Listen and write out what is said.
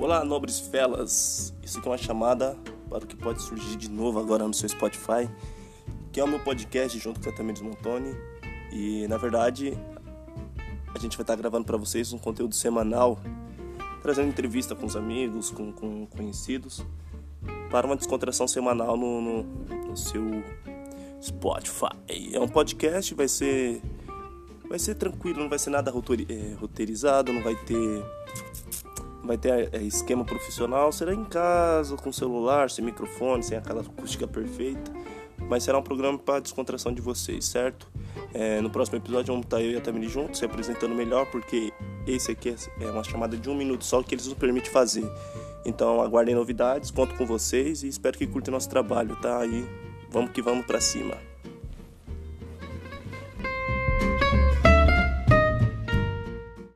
Olá, nobres felas! Isso aqui é uma chamada para o que pode surgir de novo agora no seu Spotify, que é o meu podcast junto com a Tamires Montoni. E na verdade, a gente vai estar gravando para vocês um conteúdo semanal, trazendo entrevista com os amigos, com, com conhecidos, para uma descontração semanal no, no, no seu Spotify. É um podcast, vai ser vai ser tranquilo, não vai ser nada é, roteirizado, não vai ter vai ter é, esquema profissional, será em casa, com celular, sem microfone, sem aquela acústica perfeita, mas será um programa para descontração de vocês, certo? É, no próximo episódio vamos estar eu e a Tamiri juntos, se apresentando melhor, porque esse aqui é uma chamada de um minuto só que eles nos permitem fazer. Então aguardem novidades, conto com vocês e espero que curtem nosso trabalho, tá? Aí vamos que vamos para cima.